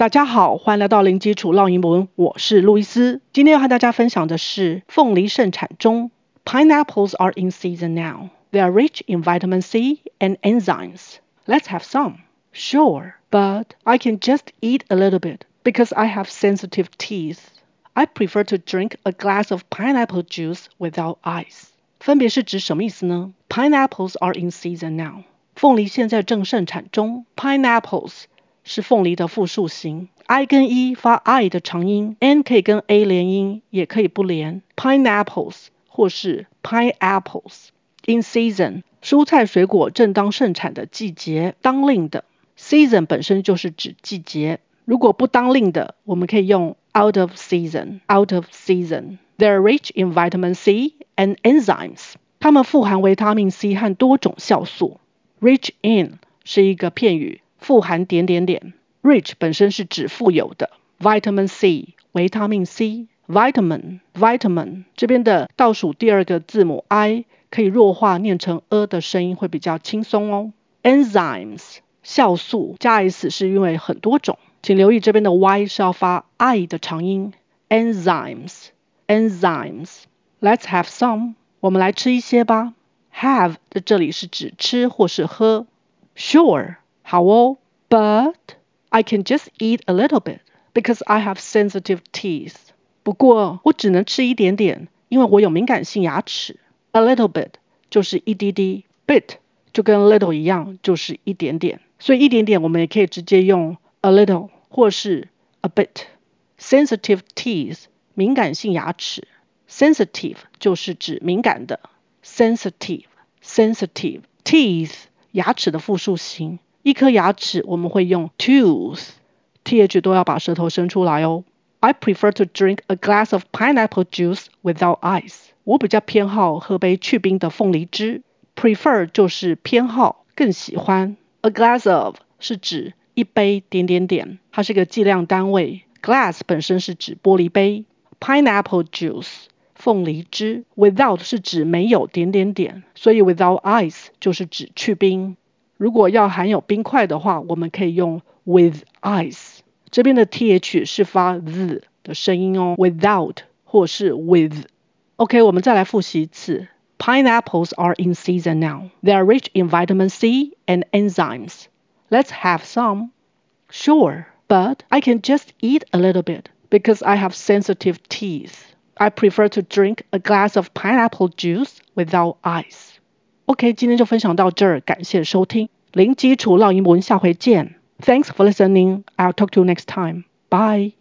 大家好，欢迎来到零基础绕英文，我是路易斯。今天要和大家分享的是凤梨盛产中，Pineapples are in season now. They are rich in vitamin C and enzymes. Let's have some. Sure, but I can just eat a little bit because I have sensitive teeth. I prefer to drink a glass of pineapple juice without ice. 分别是指什么意思呢？Pineapples are in season now. 凤梨现在正盛产中。Pineapples 是凤梨的复数形，i 跟 e 发 i 的长音，n 可以跟 a 连音，也可以不连。Pineapples 或是 pineapples in season，蔬菜水果正当盛产的季节，当令的。season 本身就是指季节，如果不当令的，我们可以用 out of season。out of season。They're rich in vitamin C and enzymes。它们富含维他命 C 和多种酵素。Rich in 是一个片语。富含点点点，rich 本身是指富有的，vitamin C 维他命 C，vitamin vitamin 这边的倒数第二个字母 i 可以弱化念成 a 的声音会比较轻松哦。enzymes 酵素。加 s 是因为很多种，请留意这边的 y 是要发 i 的长音。enzymes enzymes let's have some 我们来吃一些吧。have 在这里是指吃或是喝。sure 好哦。，But I can just eat a little bit because I have sensitive teeth。不过我只能吃一点点，因为我有敏感性牙齿。A little bit 就是一滴滴，bit 就跟 little 一样，就是一点点。所以一点点我们也可以直接用 a little 或是 a bit。Sensitive teeth 敏感性牙齿，sensitive 就是指敏感的。Sensitive sensitive teeth 牙齿的复数形。 一颗牙齿我们会用 tooth，th 都要把舌头伸出来哦。I prefer to drink a glass of pineapple juice without ice。我比较偏好喝杯去冰的凤梨汁。Prefer 就是偏好，更喜欢。A glass of 是指一杯点点点，它是个计量单位。Glass 本身是指玻璃杯。Pineapple juice 凤梨汁。Without 是指没有点点点，所以 without ice 就是指去冰。如果要含有冰块的话，我们可以用 with ice。这边的 th 是发 z 的声音哦，without 或是 with。OK，我们再来复习一次。Pineapples are in season now. They are rich in vitamin C and enzymes. Let's have some. Sure, but I can just eat a little bit because I have sensitive teeth. I prefer to drink a glass of pineapple juice without ice. OK，今天就分享到这儿，感谢收听零基础绕英文，下回见。Thanks for listening. I'll talk to you next time. Bye.